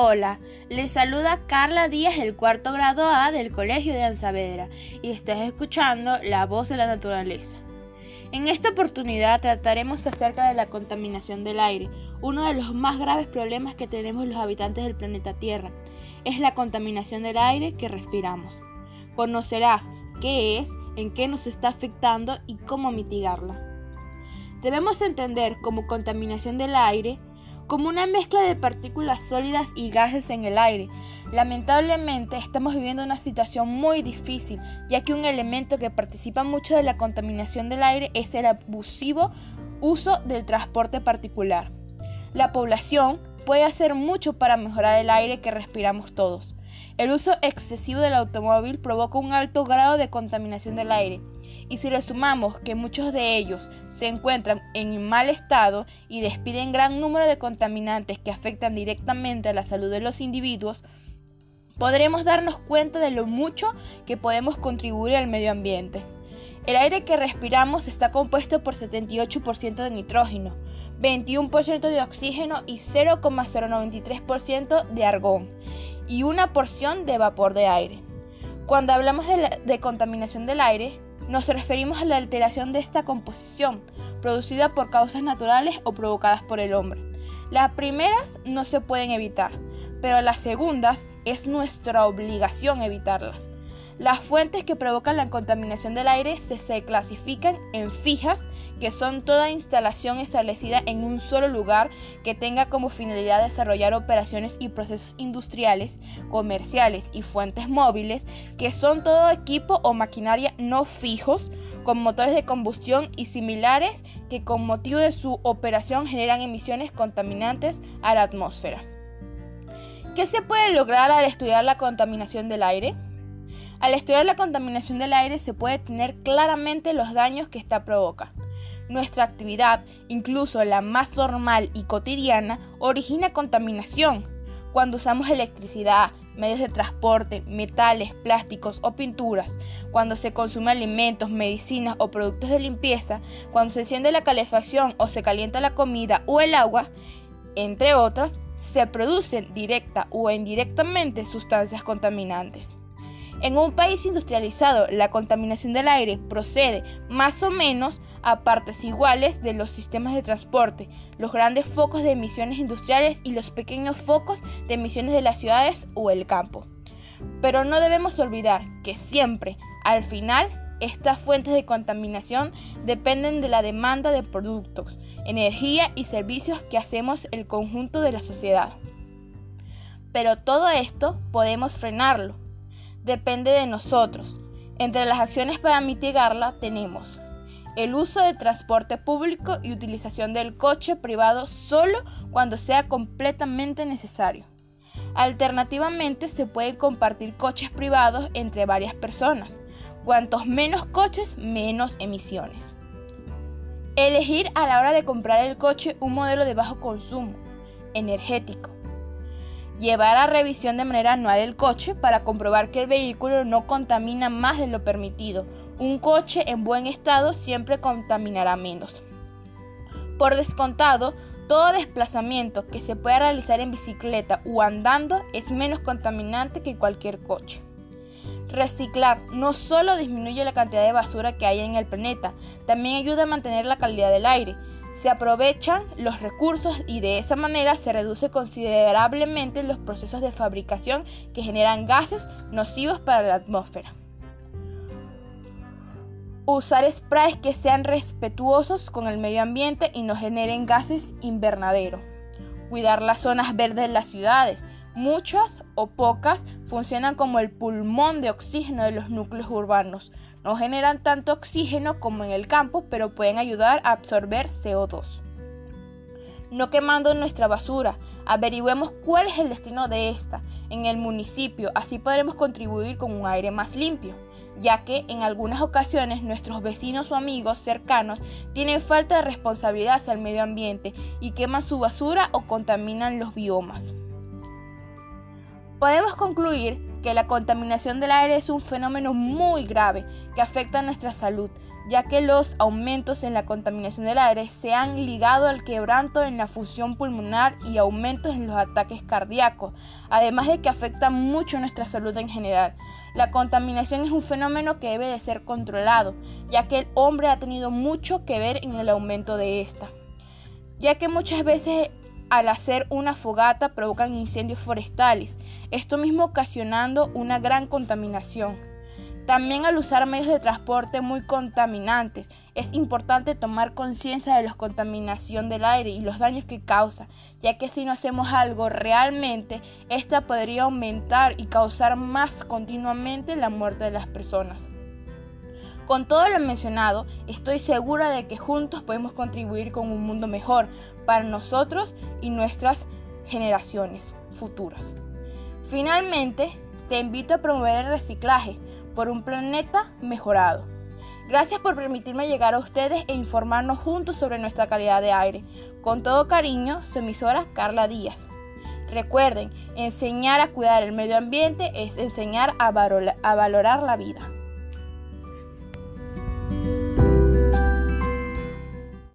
Hola, les saluda Carla Díaz del cuarto grado A del Colegio de Anzavedra y estás escuchando La Voz de la Naturaleza. En esta oportunidad trataremos acerca de la contaminación del aire, uno de los más graves problemas que tenemos los habitantes del planeta Tierra. Es la contaminación del aire que respiramos. Conocerás qué es, en qué nos está afectando y cómo mitigarla. Debemos entender como contaminación del aire como una mezcla de partículas sólidas y gases en el aire. Lamentablemente estamos viviendo una situación muy difícil, ya que un elemento que participa mucho de la contaminación del aire es el abusivo uso del transporte particular. La población puede hacer mucho para mejorar el aire que respiramos todos. El uso excesivo del automóvil provoca un alto grado de contaminación del aire, y si le sumamos que muchos de ellos se encuentran en mal estado y despiden gran número de contaminantes que afectan directamente a la salud de los individuos, podremos darnos cuenta de lo mucho que podemos contribuir al medio ambiente. El aire que respiramos está compuesto por 78% de nitrógeno, 21% de oxígeno y 0,093% de argón, y una porción de vapor de aire. Cuando hablamos de, de contaminación del aire, nos referimos a la alteración de esta composición, producida por causas naturales o provocadas por el hombre. Las primeras no se pueden evitar, pero las segundas es nuestra obligación evitarlas. Las fuentes que provocan la contaminación del aire se, clasifican en fijas que son toda instalación establecida en un solo lugar que tenga como finalidad desarrollar operaciones y procesos industriales, comerciales y fuentes móviles, que son todo equipo o maquinaria no fijos, con motores de combustión y similares que con motivo de su operación generan emisiones contaminantes a la atmósfera. ¿Qué se puede lograr al estudiar la contaminación del aire? Al estudiar la contaminación del aire se puede tener claramente los daños que ésta provoca. Nuestra actividad, incluso la más normal y cotidiana, origina contaminación. Cuando usamos electricidad, medios de transporte, metales, plásticos o pinturas, cuando se consumen alimentos, medicinas o productos de limpieza, cuando se enciende la calefacción o se calienta la comida o el agua, entre otras, se producen directa o indirectamente sustancias contaminantes. En un país industrializado, la contaminación del aire procede más o menos a partes iguales de los sistemas de transporte, los grandes focos de emisiones industriales y los pequeños focos de emisiones de las ciudades o el campo. Pero no debemos olvidar que siempre, al final, estas fuentes de contaminación dependen de la demanda de productos, energía y servicios que hacemos el conjunto de la sociedad. Pero todo esto podemos frenarlo depende de nosotros. Entre las acciones para mitigarla tenemos el uso de transporte público y utilización del coche privado solo cuando sea completamente necesario. Alternativamente se pueden compartir coches privados entre varias personas. Cuantos menos coches, menos emisiones. Elegir a la hora de comprar el coche un modelo de bajo consumo, energético, llevar a revisión de manera anual el coche para comprobar que el vehículo no contamina más de lo permitido. Un coche en buen estado siempre contaminará menos. Por descontado, todo desplazamiento que se pueda realizar en bicicleta o andando es menos contaminante que cualquier coche. Reciclar no solo disminuye la cantidad de basura que hay en el planeta, también ayuda a mantener la calidad del aire, se aprovechan los recursos y de esa manera se reduce considerablemente los procesos de fabricación que generan gases nocivos para la atmósfera. Usar sprays que sean respetuosos con el medio ambiente y no generen gases invernadero. Cuidar las zonas verdes de las ciudades. Muchas o pocas funcionan como el pulmón de oxígeno de los núcleos urbanos. No generan tanto oxígeno como en el campo, pero pueden ayudar a absorber CO2. No quemando nuestra basura, averigüemos cuál es el destino de esta en el municipio, así podremos contribuir con un aire más limpio, ya que en algunas ocasiones nuestros vecinos o amigos cercanos tienen falta de responsabilidad hacia el medio ambiente y queman su basura o contaminan los biomas. Podemos concluir que la contaminación del aire es un fenómeno muy grave que afecta a nuestra salud, ya que los aumentos en la contaminación del aire se han ligado al quebranto en la fusión pulmonar y aumentos en los ataques cardíacos, además de que afecta mucho nuestra salud en general. La contaminación es un fenómeno que debe de ser controlado, ya que el hombre ha tenido mucho que ver en el aumento de esta, ya que muchas veces al hacer una fogata provocan incendios forestales, esto mismo ocasionando una gran contaminación. También al usar medios de transporte muy contaminantes, es importante tomar conciencia de la contaminación del aire y los daños que causa, ya que si no hacemos algo realmente, esta podría aumentar y causar más continuamente la muerte de las personas. Con todo lo mencionado, estoy segura de que juntos podemos contribuir con un mundo mejor para nosotros y nuestras generaciones futuras. Finalmente, te invito a promover el reciclaje por un planeta mejorado. Gracias por permitirme llegar a ustedes e informarnos juntos sobre nuestra calidad de aire. Con todo cariño, su emisora Carla Díaz. Recuerden, enseñar a cuidar el medio ambiente es enseñar a, valorar la vida.